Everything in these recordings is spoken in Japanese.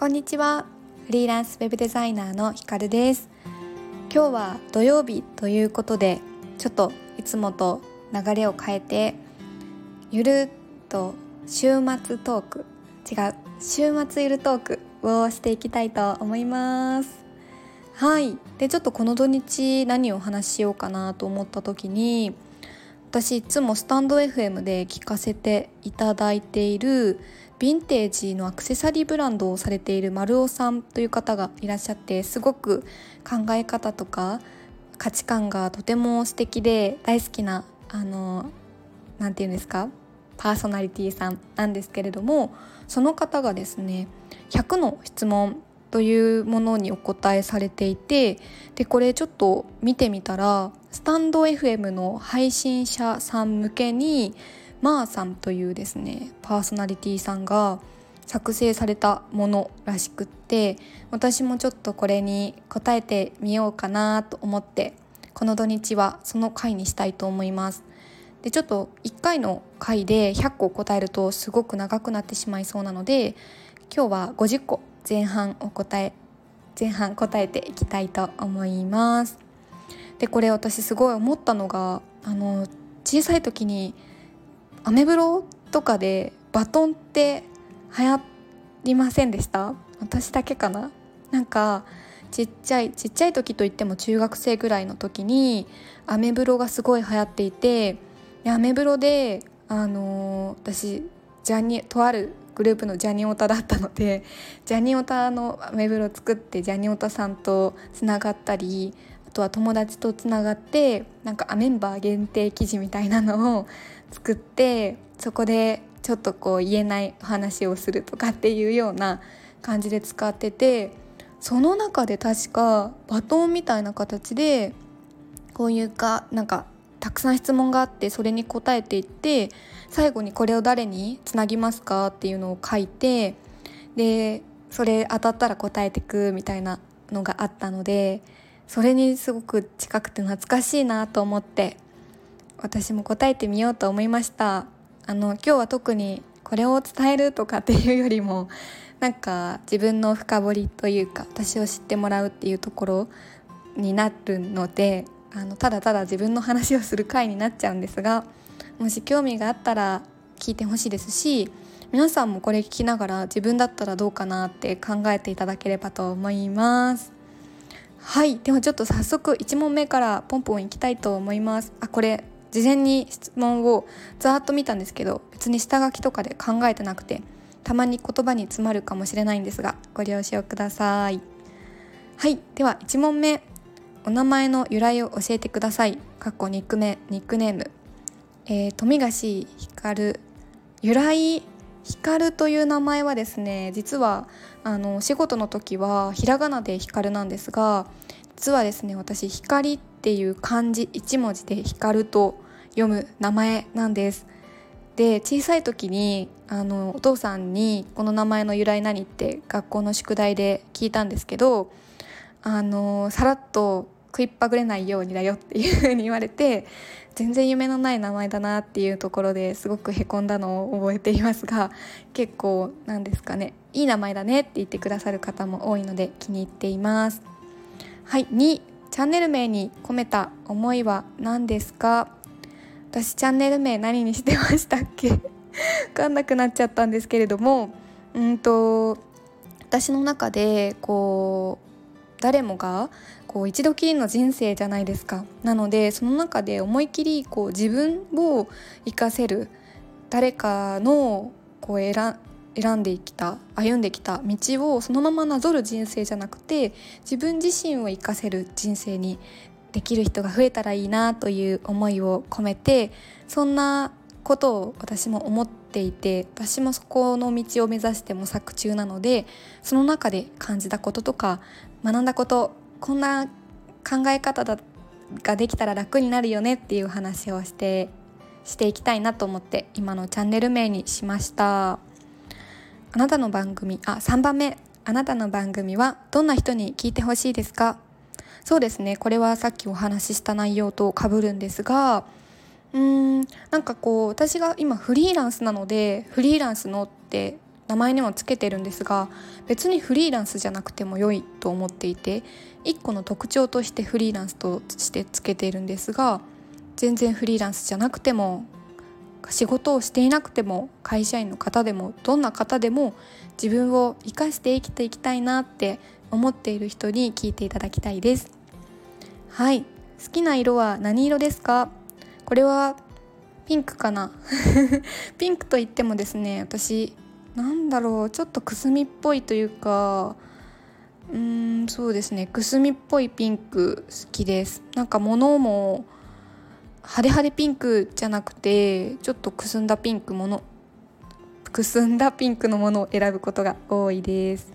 こんにちは。フリーランスウェブデザイナーのひかるです。今日は土曜日ということでちょっといつもと流れを変えてゆるっと週末トーク。違う週末ゆるトークをしていきたいと思います。はい。でちょっとこの土日何をお話ししようかなと思った時に私いつもスタンド FM で聞かせていただいているヴィンテージのアクセサリーブランドをされている丸尾さんという方がいらっしゃってすごく考え方とか価値観がとても素敵で大好きなあの何て言うんですか？パーソナリティさんなんですけれどもその方がですね100の質問というものにお答えされていてでこれちょっと見てみたらスタンド FM の配信者さん向けにマーさんというですねパーソナリティさんが作成されたものらしくって私もちょっとこれに答えてみようかなと思ってこの土日はその回にしたいと思います。でちょっと1回の回で100個答えるとすごく長くなってしまいそうなので今日は50個前半を答え前半答えていきたいと思いますでこれ私すごい思ったのがあの小さい時にアメブロとかでバトンって流行りませんでした？私だけかな？なんかちっちゃいちっちゃい時といっても中学生ぐらいの時にアメブロがすごい流行っていてアメブロであのー、私ジャニとあるグループのジャニオタだったので ジャニオタのアメブロ作ってジャニオタさんとつながったりあとは友達とつながってなんかアメンバー限定記事みたいなのを作ってそこでちょっとこう言えない話をするとかっていうような感じで使っててその中で確かバトンみたいな形でこういうかなんかたくさん質問があってそれに答えていって最後にこれを誰につなぎますかっていうのを書いてでそれ当たったら答えてくみたいなのがあったのでそれにすごく近くて懐かしいなと思って私も答えてみようと思いました。あの今日は特にこれを伝えるとかっていうよりもなんか自分の深掘りというか私を知ってもらうっていうところになるのであのただただ自分の話をする回になっちゃうんですがもし興味があったら聞いてほしいですし皆さんもこれ聞きながら自分だったらどうかなって考えていただければと思います。はい。ではちょっと早速1問目からポンポンいきたいと思います。あこれ事前に質問をざーっと見たんですけど別に下書きとかで考えてなくてたまに言葉に詰まるかもしれないんですがご了承ください。はいでは1問目。お名前の由来を教えてください。かっこニックネーム、えー、富樫光由来光という名前はですね実はあの仕事の時はひらがなで光なんですが実はですね私光っていう漢字1文字で光と読む名前なんです。で小さい時にあのお父さんにこの名前の由来何って学校の宿題で聞いたんですけどあのさらっと食いっぱぐれないようにだよっていう風に言われて全然夢のない名前だなっていうところですごくへこんだのを覚えていますが結構なんですかねいい名前だねって言ってくださる方も多いので気に入っています。はい2チャンネル名に込めた思いは何ですか？私チャンネル名何にしてましたっけ？分かんなくなっちゃったんですけれども。うんと私の中でこう誰もがこう一度きりの人生じゃないですか。なのでその中で思い切りこう自分を生かせる誰かのこう選選んできた歩んできた道をそのままなぞる人生じゃなくて自分自身を生かせる人生にできる人が増えたらいいなという思いを込めてそんなことを私も思っていて私もそこの道を目指して模索中なのでその中で感じたこととか学んだことこんな考え方だができたら楽になるよねっていう話をしてしていきたいなと思って今のチャンネル名にしました。あなたの番組あ3番目。あなたの番組はどんな人に聞いてほしいですか？そうですね。これはさっきお話しした内容とかぶるんですがうーんなんかこう私が今フリーランスなのでフリーランスのって名前にもつけてるんですが別にフリーランスじゃなくても良いと思っていて1個の特徴としてフリーランスとしてつけているんですが全然フリーランスじゃなくても仕事をしていなくても会社員の方でもどんな方でも自分を生かして生きていきたいなって思っている人に聞いていただきたいです。はい。好きな色は何色ですか？これはピンクかな？ピンクといってもですね私なんだろうちょっとくすみっぽいというかうーんそうですね。くすみっぽいピンク好きです。なんか物も派手派手ピンクじゃなくてちょっとくすんだピンクものくすんだピンクのものを選ぶことが多いです。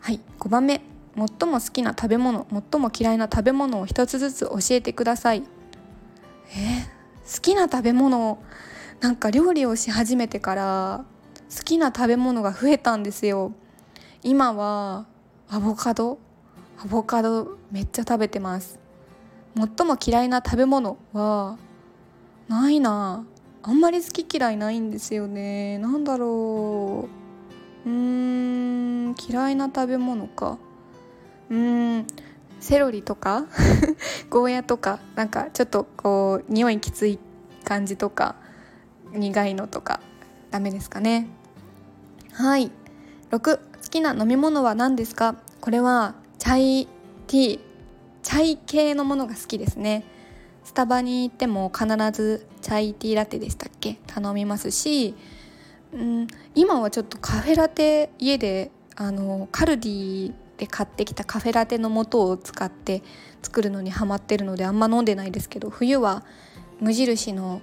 はい5番目。最も好きな食べ物最も嫌いな食べ物を一つずつ教えてください。え好きな食べ物なんか料理をし始めてから好きな食べ物が増えたんですよ。今はアボカド。アボカドめっちゃ食べてます。最も嫌いな食べ物はないな。あんまり好き嫌いないんですよね。なんだろう。うーん嫌いな食べ物か。うーんセロリとか ゴーヤとかなんかちょっとこう匂いきつい感じとか苦いのとかダメですかね。はい。6好きな飲み物は何ですか？これはチャイティー。チャイ系のものが好きですね。スタバに行っても必ずチャイティーラテでしたっけ？頼みますし、うん、今はちょっとカフェラテ家であのカルディで買ってきたカフェラテの素を使って作るのにハマってるのであんま飲んでないですけど冬は無印の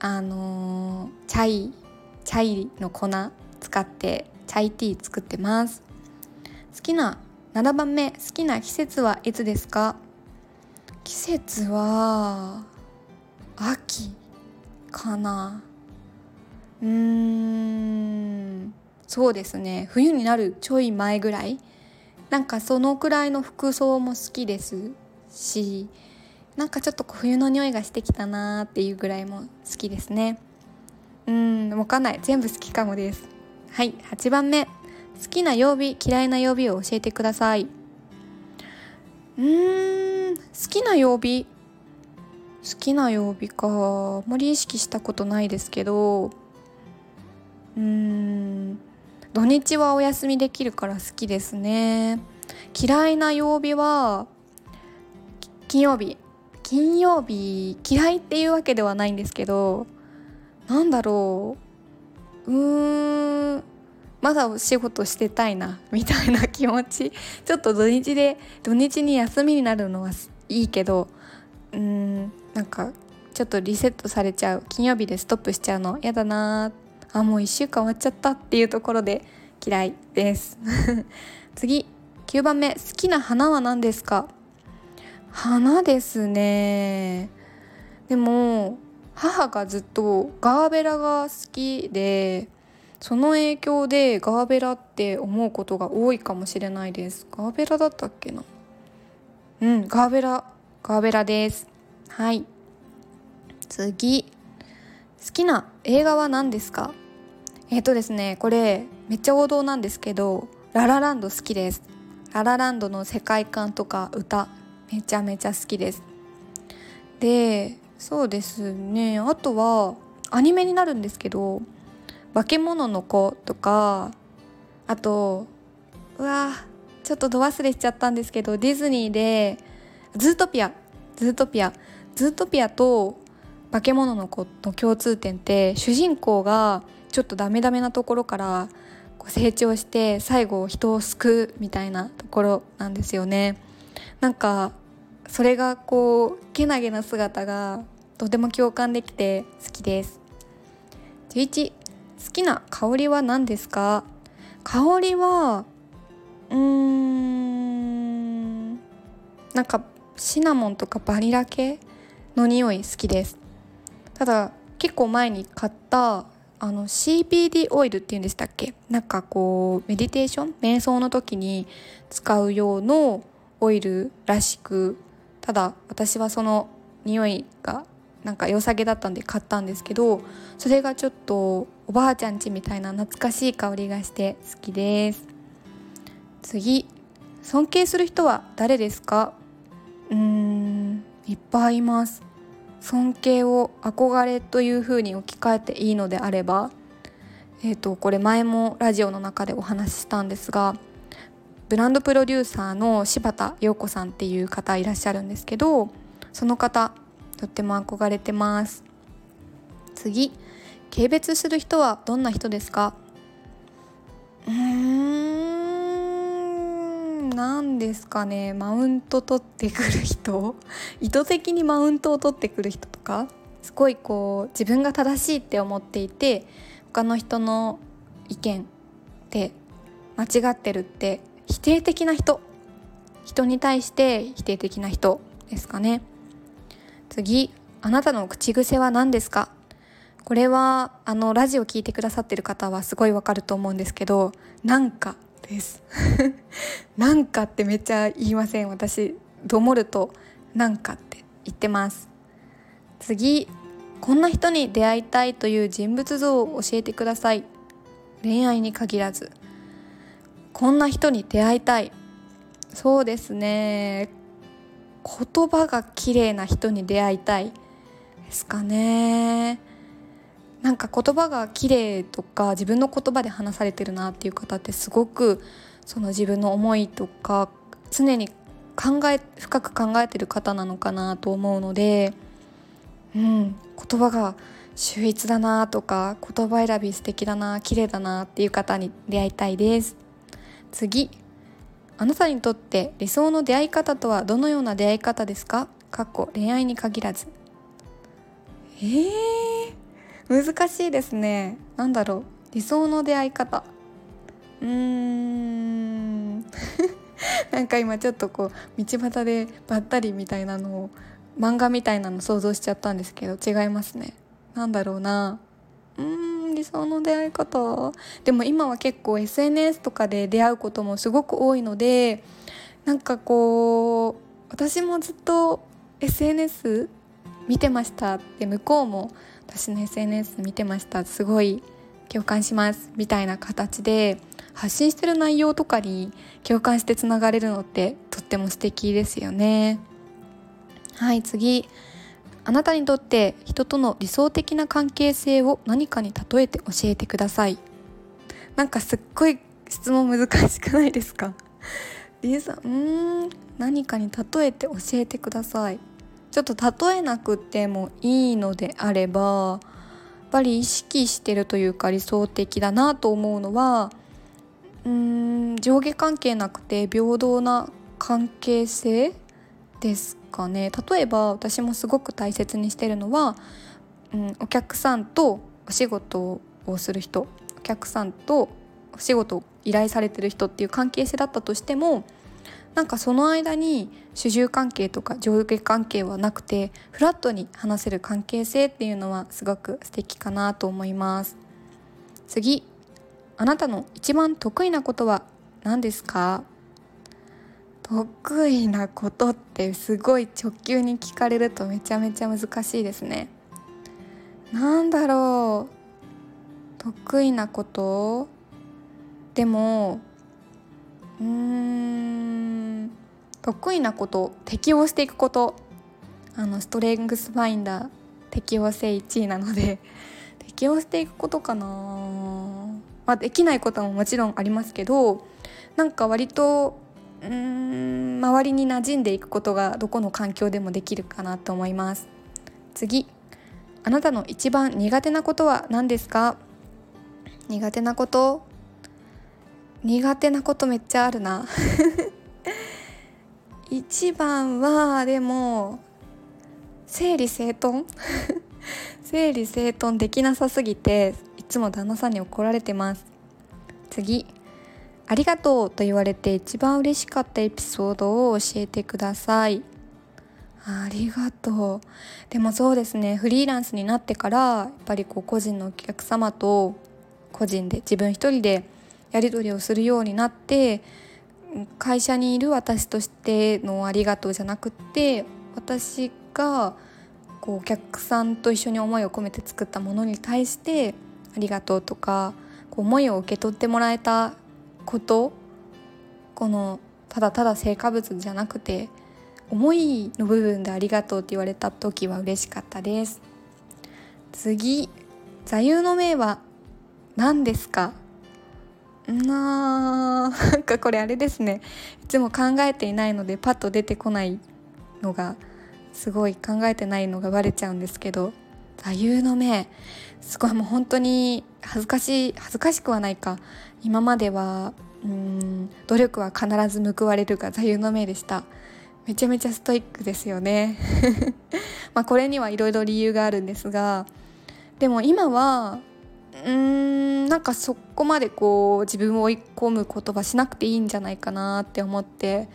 あの、チャイチャイの粉使ってチャイティー作ってます。好きな7番目好きな季節はいつですか？季節は秋かな。うーんそうですね。冬になるちょい前ぐらい。なんかそのくらいの服装も好きですしなんかちょっと冬の匂いがしてきたなーっていうぐらいも好きですね。うんわかんない。全部好きかもです。はい8番目。好きな曜日嫌いな曜日を教えてください。うーん好きな曜日？好きな曜日か。あまり意識したことないですけど。うーん土日はお休みできるから好きですね。嫌いな曜日は金曜日。金曜日嫌いっていうわけではないんですけど。なんだろう。うーんまだお仕事してたいなみたいな気持ち。ちょっと土日で土日に休みになるのはいいけどうーんなんかちょっとリセットされちゃう。金曜日でストップしちゃうの嫌だなあもう1週間終わっちゃったっていうところで嫌いです。次。9番目好きな花は何ですか？花ですね。でも母がずっとガーベラが好きでその影響でガーベラって思うことが多いかもしれないです。ガーベラだったっけな？うんガーベラガーベラです。はい。次。好きな映画は何ですか？えっ、ー、とですねこれめっちゃ王道なんですけどララランド好きです。ララランドの世界観とか歌めちゃめちゃ好きです。でそうですね。あとはアニメになるんですけど化け物の子とかあとうわちょっとど忘れしちゃったんですけどディズニーでズートピアズートピアズートピアと化け物の子の共通点って主人公がちょっとダメダメなところから成長して最後人を救うみたいなところなんですよね。なんかそれがこうけなげな姿がとても共感できて好きです。11好きな香りは何ですか？香りはうーんなんかシナモンとかバニラ系の匂い好きです。ただ結構前に買ったあの CBD オイルっていうんでしたっけ？なんかこうメディテーション瞑想の時に使う用のオイルらしくただ私はその匂いがなんか良さげだったんで買ったんですけどそれがちょっとおばあちゃんちみたいな懐かしい香りがして好きです。次尊敬する人は誰ですか？うーんいっぱいいます。尊敬を憧れというふうに置き換えていいのであればえーと、これ前もラジオの中でお話ししたんですがブランドプロデューサーの柴田陽子さんっていう方いらっしゃるんですけどその方とっても憧れてます。次軽蔑する人はどんな人ですか？うーん何ですかね。マウント取ってくる人？意図的にマウントを取ってくる人とか？すごいこう自分が正しいって思っていて他の人の意見って間違ってるって否定的な人？人に対して否定的な人ですかね。次あなたの口癖は何ですか？これはあのラジオ聞いてくださってる方はすごいわかると思うんですけどなんかです。なんかってめっちゃ言いません？私どもるとなんかって言ってます。次こんな人に出会いたいという人物像を教えてください。恋愛に限らず。こんな人に出会いたい。そうですね。言葉が綺麗な人に出会いたい。ですかね。なんか言葉が綺麗とか自分の言葉で話されてるなっていう方ってすごくその自分の思いとか常に考え深く考えてる方なのかなと思うのでうん言葉が秀逸だなとか言葉選び素敵だな綺麗だなっていう方に出会いたいです。次。あなたにとって理想の出会い方とはどのような出会い方ですか？かっこ恋愛に限らず。えー、難しいですね。何だろう。理想の出会い方。うーん。なんか今ちょっとこう道端でばったりみたいなのを漫画みたいなの想像しちゃったんですけど違いますね。なんだろうな。うーん。理想の出会い方でも今は結構 SNS とかで出会うこともすごく多いのでなんかこう私もずっと SNS 見てましたって向こうも私の SNS 見てましたすごい共感しますみたいな形で発信してる内容とかに共感してつながれるのってとっても素敵ですよね。はい次あなたにとって人との理想的な関係性を何かに例えて教えてください。なんかすっごい 質問難しくないですか？リエさんうん何かに例えて教えてください。ちょっと例えなくてもいいのであればやっぱり意識してるというか理想的だなと思うのはうーん上下関係なくて平等な関係性ですかね。例えば私もすごく大切にしてるのは、うん、お客さんとお仕事をする人。お客さんとお仕事を依頼されてる人っていう関係性だったとしてもなんかその間に主従関係とか上下関係はなくてフラットに話せる関係性っていうのはすごく素敵かなと思います。次あなたの一番得意なことは何ですか？得意なことってすごい直球に聞かれるとめちゃめちゃ難しいですね。なんだろう。得意なこと？でもうーん。得意なこと適応していくこと。あのストレングスファインダー適応性1位なので。適応していくことかな、まあ、できないことももちろんありますけどなんか割とうん周りに馴染んでいくことがどこの環境でもできるかなと思います。次あなたの一番苦手なことは何ですか？苦手なこと？苦手なことめっちゃあるな。一番はでも整理整頓？整理整頓できなさすぎていつも旦那さんに怒られてます。次ありがとうと言われて一番嬉しかったエピソードを教えてください。ありがとう。でもそうですね。フリーランスになってからやっぱりこう個人のお客様と個人で自分一人でやり取りをするようになって会社にいる私としてのありがとうじゃなくって私がこうお客さんと一緒に思いを込めて作ったものに対してありがとうとかこう思いを受け取ってもらえたことこのただただ成果物じゃなくて思いの部分でありがとうって言われた時は嬉しかったです。次座右の銘は何ですか？ななんかこれあれですね。いつも考えていないのでパッと出てこないのがすごい考えてないのがバレちゃうんですけど座右の銘すごいもう本当に恥ずかしい恥ずかしくはないか。今まではうん努力は必ず報われるが座右の銘でした。めちゃめちゃストイックですよね。まあこれにはいろいろ理由があるんですがでも今はうーんなんかそこまでこう自分を追い込む言葉しなくていいんじゃないかなって思って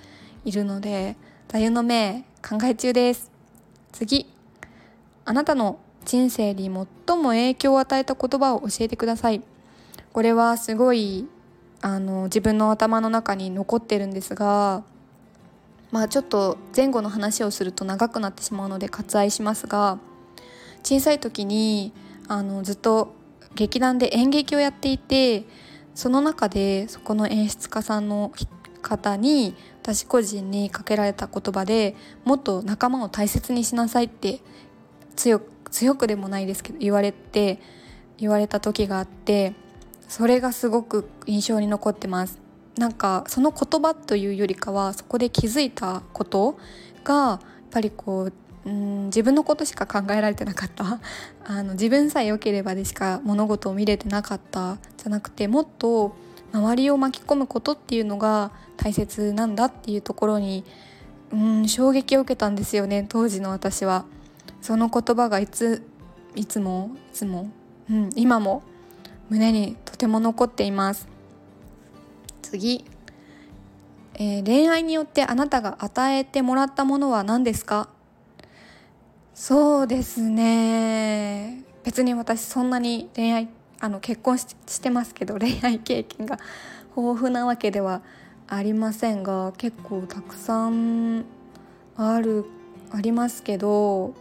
いるので座右の銘考え中です。次。あなたの人生に最も影響を与えた言葉を教えてください。これはすごいあの自分の頭の中に残ってるんですがまあちょっと前後の話をすると長くなってしまうので割愛しますが小さい時にあのずっと劇団で演劇をやっていてその中でそこの演出家さんの方に私個人にかけられた言葉でもっと仲間を大切にしなさいって強く強くでもないですけど言われて言われた時があってそれがすごく印象に残ってます。なんかその言葉というよりかはそこで気づいたことがやっぱりこううん自分のことしか考えられてなかった。あの自分さえ良ければでしか物事を見れてなかった。じゃなくてもっと周りを巻き込むことっていうのが大切なんだっていうところにうん衝撃を受けたんですよね当時の私は。その言葉がいついつもいつも、うん、今も胸にとても残っています。次、えー、恋愛によってあなたが与えてもらったものは何ですか？そうですね。別に私そんなに恋愛あの結婚してますけど恋愛経験が豊富なわけではありませんが結構たくさんあるありますけど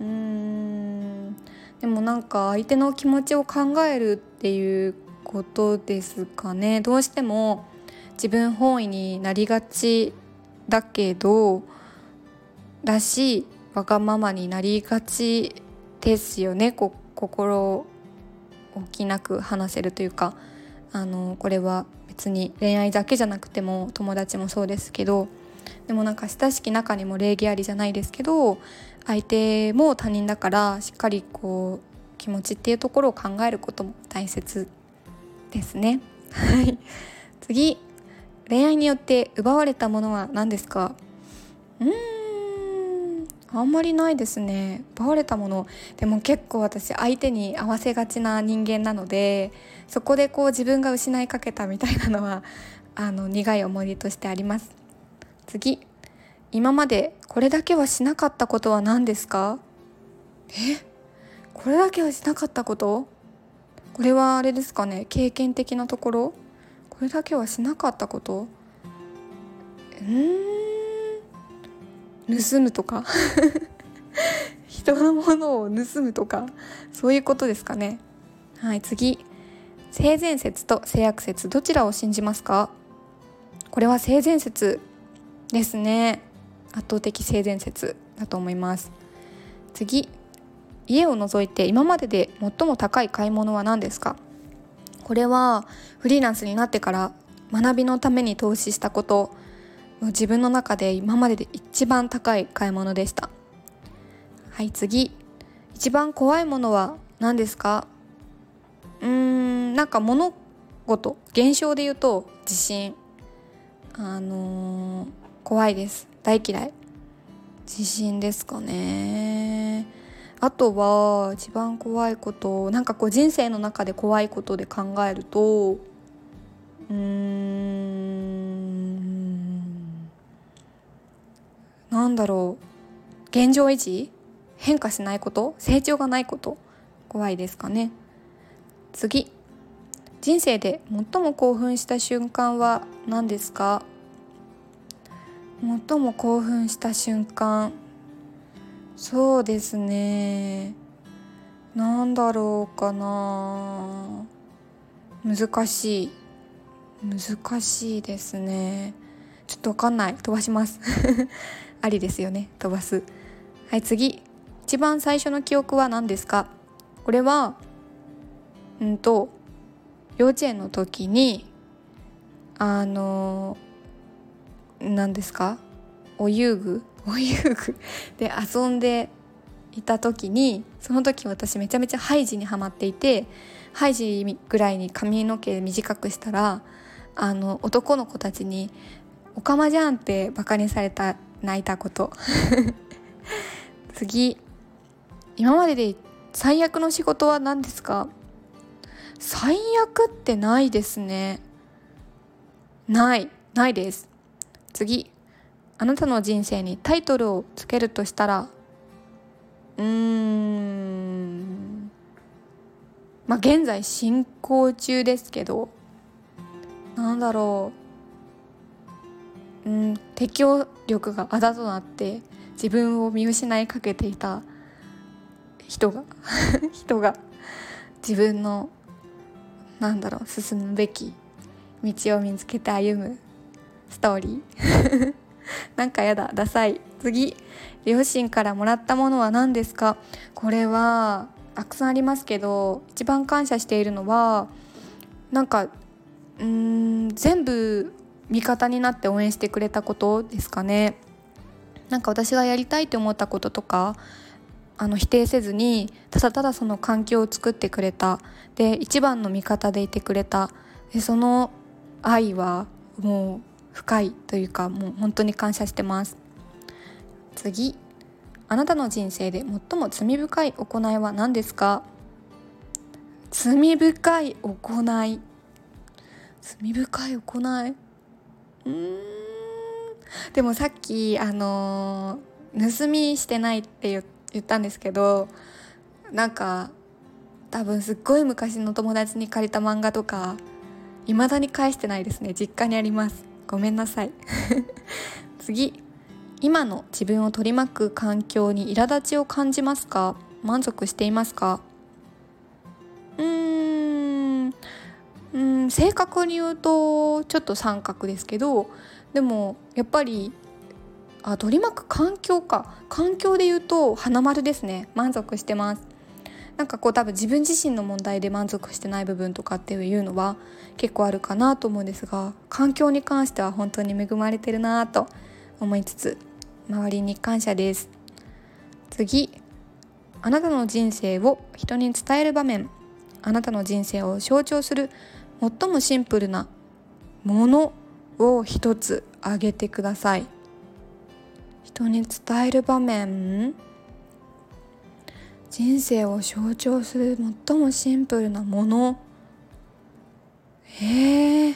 うーん。でもなんか相手の気持ちを考えるっていうことですかね。どうしても自分本位になりがちだけどらしいわがままになりがちですよね。こ心置きなく話せるというか。あのこれは別に恋愛だけじゃなくても友達もそうですけど。でもなんか親しき中にも礼儀ありじゃないですけど相手も他人だからしっかりこう気持ちっていうところを考えることも大切ですね。はい。次。恋愛によって奪われたものは何ですか？うーん。あんまりないですね。奪われたもの。でも結構私相手に合わせがちな人間なのでそこでこう自分が失いかけたみたいなのはあの苦い思い出としてあります。次。今までこれだけはしなかったことは何ですか？え？これだけはしなかったこと？これはあれですかね？経験的なところ？これだけはしなかったこと？うん。盗むとか？人のものを盗むとか？そういうことですかね？はい次。性善説と性悪説どちらを信じますか？これは性善説ですね。圧倒的性善説だと思います。次。家を除いて今までで最も高い買い物は何ですか？これはフリーランスになってから学びのために投資したこと自分の中で今までで一番高い買い物でした。はい次。一番怖いものは何ですか？うーんなんか物事現象で言うと地震あのー、怖いです。大嫌い。地震ですかね。あとは一番怖いことなんかこう人生の中で怖いことで考えるとうーん。なんだろう。現状維持？変化しないこと？成長がないこと？怖いですかね。次。人生で最も興奮した瞬間は何ですか？最も興奮した瞬間。そうですね。なんだろうかな。難しい。難しいですね。ちょっとわかんない。飛ばします。ありですよね。飛ばす。はい次。一番最初の記憶は何ですか？これはうんと幼稚園の時にあの何ですか？お遊具？お遊具？で遊んでいた時にその時私めちゃめちゃハイジにはまっていてハイジぐらいに髪の毛短くしたらあの男の子たちに「おかまじゃん」ってバカにされた泣いたこと。次。今までで最悪の仕事は何ですか？最悪ってないですね。ない。ないです。次。あなたの人生にタイトルをつけるとしたら？うーん。まあ現在進行中ですけど。なんだろう。うん適応力があだとなって自分を見失いかけていた人が 人が自分のなんだろう進むべき道を見つけて歩むストーリー。なんかやだダサい。次両親からもらったものは何ですか？これはたくさんありますけど一番感謝しているのはなんかうん全部味方になって応援してくれたことですかね。なんか私がやりたいと思ったこととかあの否定せずにただただその環境を作ってくれた。で一番の味方でいてくれた。でその愛はもう深いというかもう本当に感謝してます。次。あなたの人生で最も罪深い行いは何ですか？罪深い行い。罪深い行い？うん。でもさっきあのー、盗みしてないって言ったんですけどなんか多分すっごい昔の友達に借りた漫画とか未だに返してないですね。実家にあります。ごめんなさい。次。今の自分を取り巻く環境に苛立ちを感じますか？満足していますか？うーん。うん正確に言うとちょっと三角ですけどでもやっぱりあ取り巻く環境か。環境で言うと花丸ですね。満足してます。なんかこう多分自分自身の問題で満足してない部分とかっていうのは結構あるかなと思うんですが環境に関しては本当に恵まれてるなと思いつつ周りに感謝です。次。あなたの人生を人に伝える場面。あなたの人生を象徴する最もシンプルなものを一つ挙げてください。人に伝える場面。人生を象徴する最もシンプルなもの。へえ。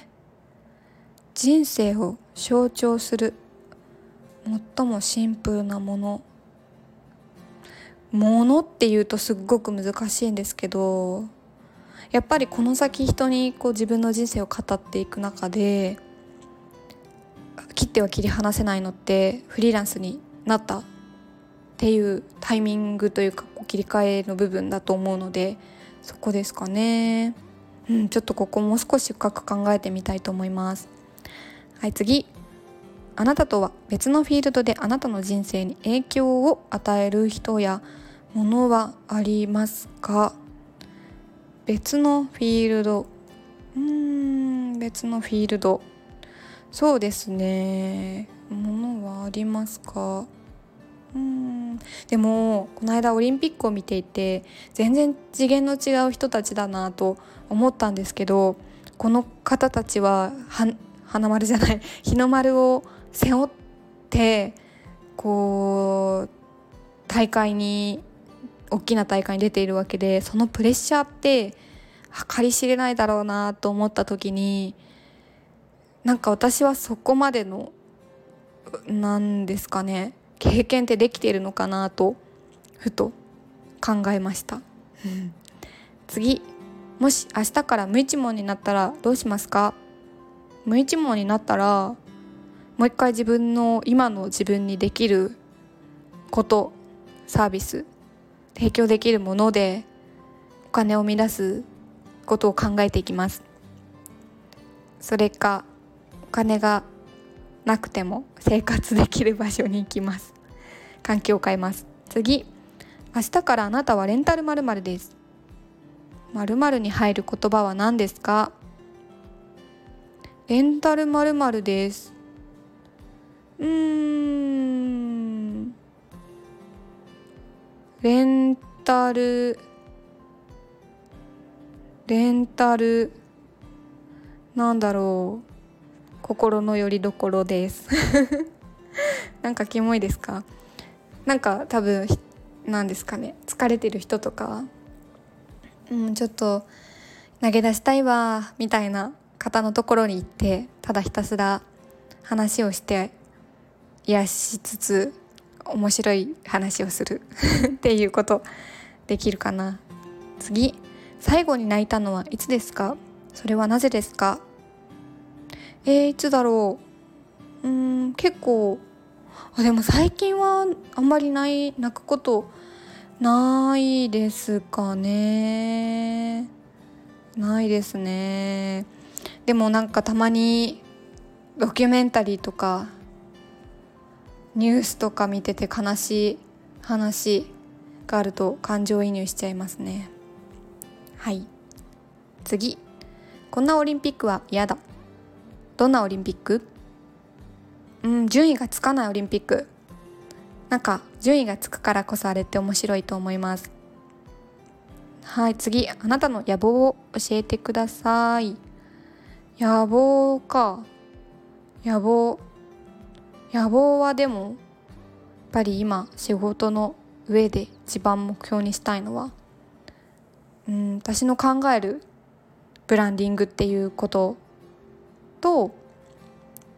人生を象徴する最もシンプルなもの。ものっていうとすっごく難しいんですけどやっぱりこの先人にこう自分の人生を語っていく中で切っては切り離せないのってフリーランスになったっていうタイミングというか切り替えの部分だと思うのでそこですかね。うんちょっとここもう少し深く考えてみたいと思います。はい次。あなたとは別のフィールドであなたの人生に影響を与える人やものはありますか？別のフィールド。うーん別のフィールド。そうですね。ものはありますか？うん。でもこの間オリンピックを見ていて全然次元の違う人たちだなと思ったんですけどこの方たちは花丸じゃない日の丸を背負ってこう大会に大きな大会に出ているわけでそのプレッシャーって計り知れないだろうなと思った時になんか私はそこまでのなんですかね経験ってできているのかなとふと考えました。次もし明日から無一文になったらどうしますか？無一文になったらもう一回自分の今の自分にできることサービス提供できるものでお金を生み出すことを考えていきます。それかお金がなくても生活できる場所に行きます。環境を変えます。次。明日からあなたはレンタルまるです。〇〇に入る言葉は何ですか？レンタルまるです。うーん。レンタル。レンタル。なんだろう心の拠り所です。なんかキモいですか？なんか多分なんですかね？疲れてる人とか？うんちょっと投げ出したいわみたいな方のところに行ってただひたすら話をして癒しつつ面白い話をする っていうことできるかな。次。最後に泣いたのはいつですか？それはなぜですか？えー、いつだろう？うん結構。あでも最近はあんまりない泣くことないですかね。ないですね。でもなんかたまにドキュメンタリーとかニュースとか見てて悲しい話があると感情移入しちゃいますね。はい。次。こんなオリンピックは嫌だ。どんなオリンピック？うん順位がつかないオリンピック。なんか順位がつくからこそあれって面白いと思います。はい次あなたの野望を教えてください。野望か。野望。野望はでもやっぱり今仕事の上で一番目標にしたいのはうん私の考えるブランディングっていうこと。と,、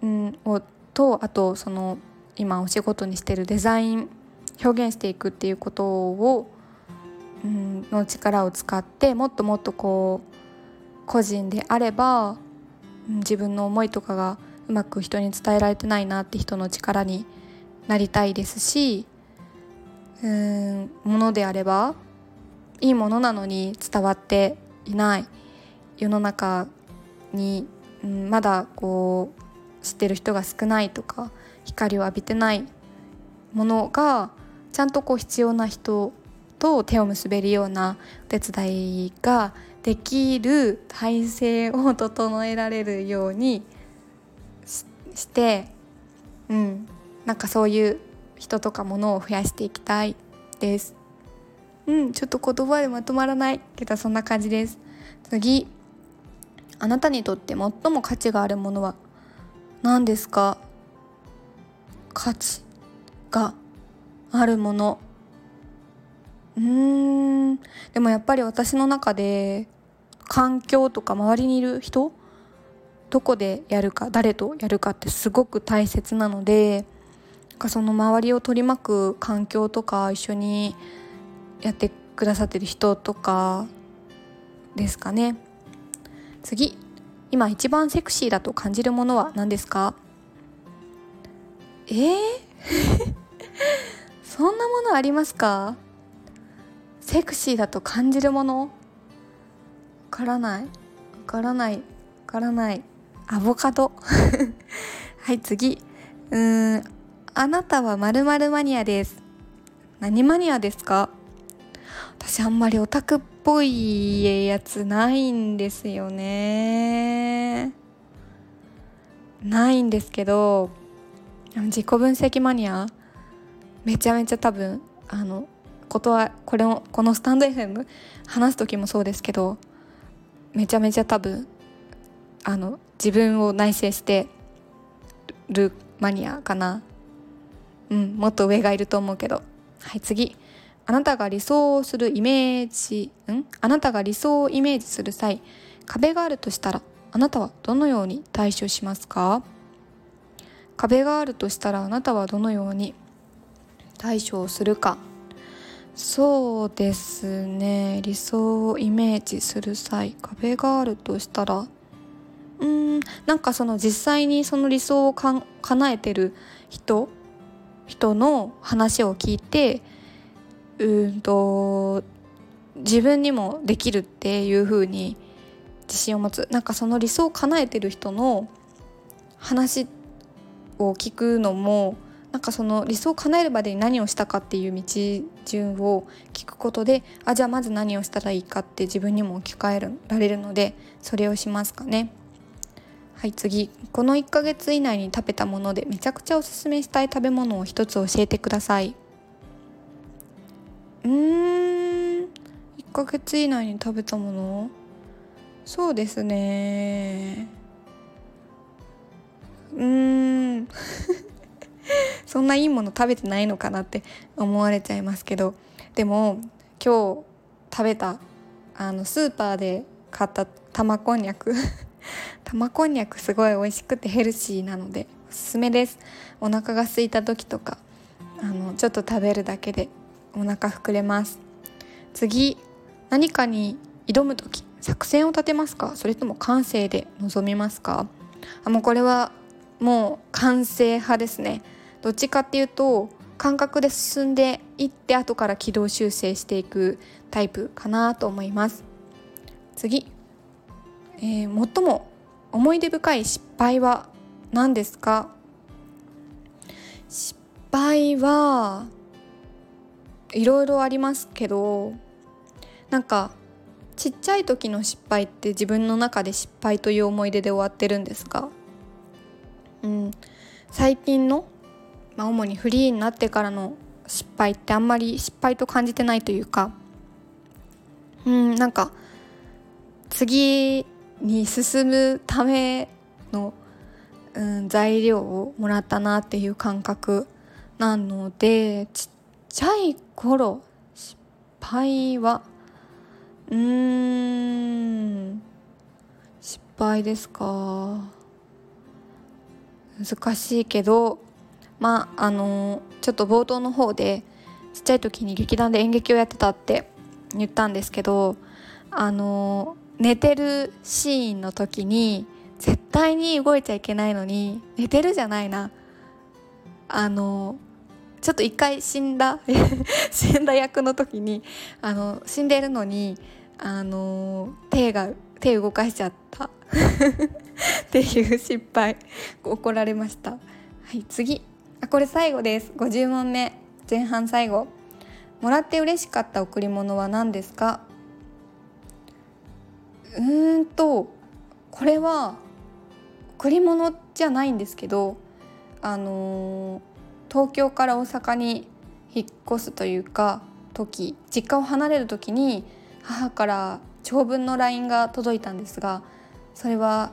うん、をとあとその今お仕事にしてるデザイン表現していくっていうことを、うん、の力を使ってもっともっとこう個人であれば、うん、自分の思いとかがうまく人に伝えられてないなって人の力になりたいですしうんものであればいいものなのに伝わっていない世の中にうん、まだこう知ってる人が少ないとか光を浴びてないものがちゃんとこう必要な人と手を結べるようなお手伝いができる体制を整えられるようにして、うん、なんかそういう人とかものを増やしていきたいです。うん、ちょっと言葉でまとまらないけどそんな感じです。次あなたにとって最も価値があるものは何ですか？価値があるもの。うーん。でもやっぱり私の中で環境とか周りにいる人どこでやるか誰とやるかってすごく大切なのでその周りを取り巻く環境とか一緒にやってくださってる人とかですかね。次今一番セクシーだと感じるものは何ですか？えー、そんなものありますか？セクシーだと感じるもの？わからない。わからない。わからない。アボカド。はい次。うんあなたはまるマニアです。何マニアですか？私あんまりオタクっぽいやつないんですよね。ないんですけど自己分析マニアめちゃめちゃ多分あのことはこれをこのスタンド FM 話す時もそうですけどめちゃめちゃ多分あの自分を内省してるマニアかな。うんもっと上がいると思うけど。はい次。あなたが理想をするイメージん？あなたが理想をイメージする際壁があるとしたらあなたはどのように対処しますか？壁があるとしたらあなたはどのように対処をするか？そうですね。理想をイメージする際壁があるとしたらうーんなんかその実際にその理想をか叶えてる人人の話を聞いてうんと自分にもできるっていう風に自信を持つ。なんかその理想を叶えてる人の話を聞くのもなんかその理想を叶えるまでに何をしたかっていう道順を聞くことであじゃあまず何をしたらいいかって自分にも置き換えられるのでそれをしますかね。はい次。この1ヶ月以内に食べたものでめちゃくちゃおすすめしたい食べ物を一つ教えてください。うん。1ヶ月以内に食べたもの？そうですね。うん。そんないいもの食べてないのかなって思われちゃいますけど。でも今日食べたあのスーパーで買った玉こんにゃく。玉こんにゃくすごい美味しくてヘルシーなのでおすすめです。お腹が空いた時とかあのちょっと食べるだけで。お腹膨れます。次何かに挑む時作戦を立てますか？それとも感性で臨みますか？あもうこれはもう感性派ですね。どっちかっていうと感覚で進んでいって後から軌道修正していくタイプかなと思います。次えー、最も思い出深い失敗は何ですか？失敗はいろいろありますけどなんかちっちゃい時の失敗って自分の中で失敗という思い出で終わってるんですが、うん、最近の、まあ、主にフリーになってからの失敗ってあんまり失敗と感じてないというかうんなんか次に進むための、うん、材料をもらったなっていう感覚なのでちっちゃい頃失敗は？うーん。失敗ですか。難しいけどまああのちょっと冒頭の方でちっちゃい時に劇団で演劇をやってたって言ったんですけどあの寝てるシーンの時に絶対に動いちゃいけないのに寝てるじゃないな。あのちょっと一回死んだ 死んだ役の時にあの死んでるのにあの手が手動かしちゃった。っていう失敗怒られました。はい次。あこれ最後です。50問目。前半最後。もらって嬉しかった贈り物は何ですか？うーんとこれは贈り物じゃないんですけどあの東京から大阪に引っ越すというか時実家を離れる時に母から長文の LINE が届いたんですがそれは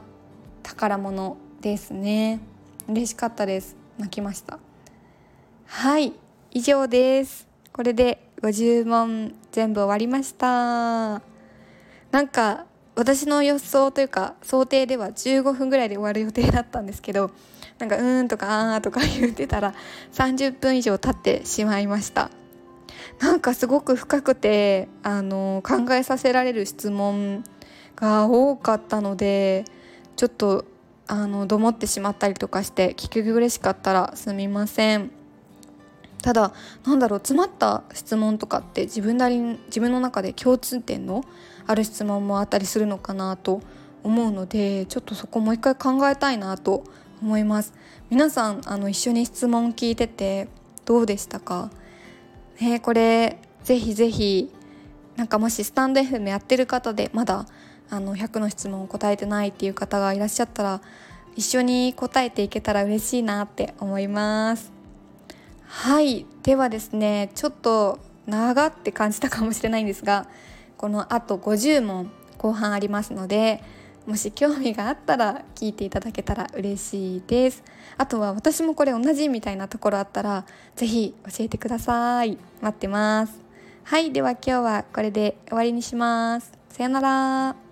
宝物ですね。嬉しかったです。泣きました。はい以上です。これで50問全部終わりました。なんか私の予想というか想定では15分ぐらいで終わる予定だったんですけどなんか「うーん」とか「あー」とか言ってたら30分以上経ってしまいました。なんかすごく深くてあの考えさせられる質問が多かったのでちょっとあのどもってしまったりとかして聞き苦しかったらすみません。ただなんだろう詰まった質問とかって自分なり自分の中で共通点のある質問もあったりするのかなと思うのでちょっとそこもう一回考えたいなと思います。皆さんあの一緒に質問聞いててどうでしたか？ねこれぜひぜひなんかもしスタンド FM やってる方でまだあの100の質問を答えてないっていう方がいらっしゃったら一緒に答えていけたら嬉しいなって思います。はいではですねちょっと長って感じたかもしれないんですがこのあと50問後半ありますのでもし興味があったら聞いていただけたら嬉しいです。あとは私もこれ同じみたいなところあったら是非教えてください。待ってます。はいでは今日はこれで終わりにします。さよなら。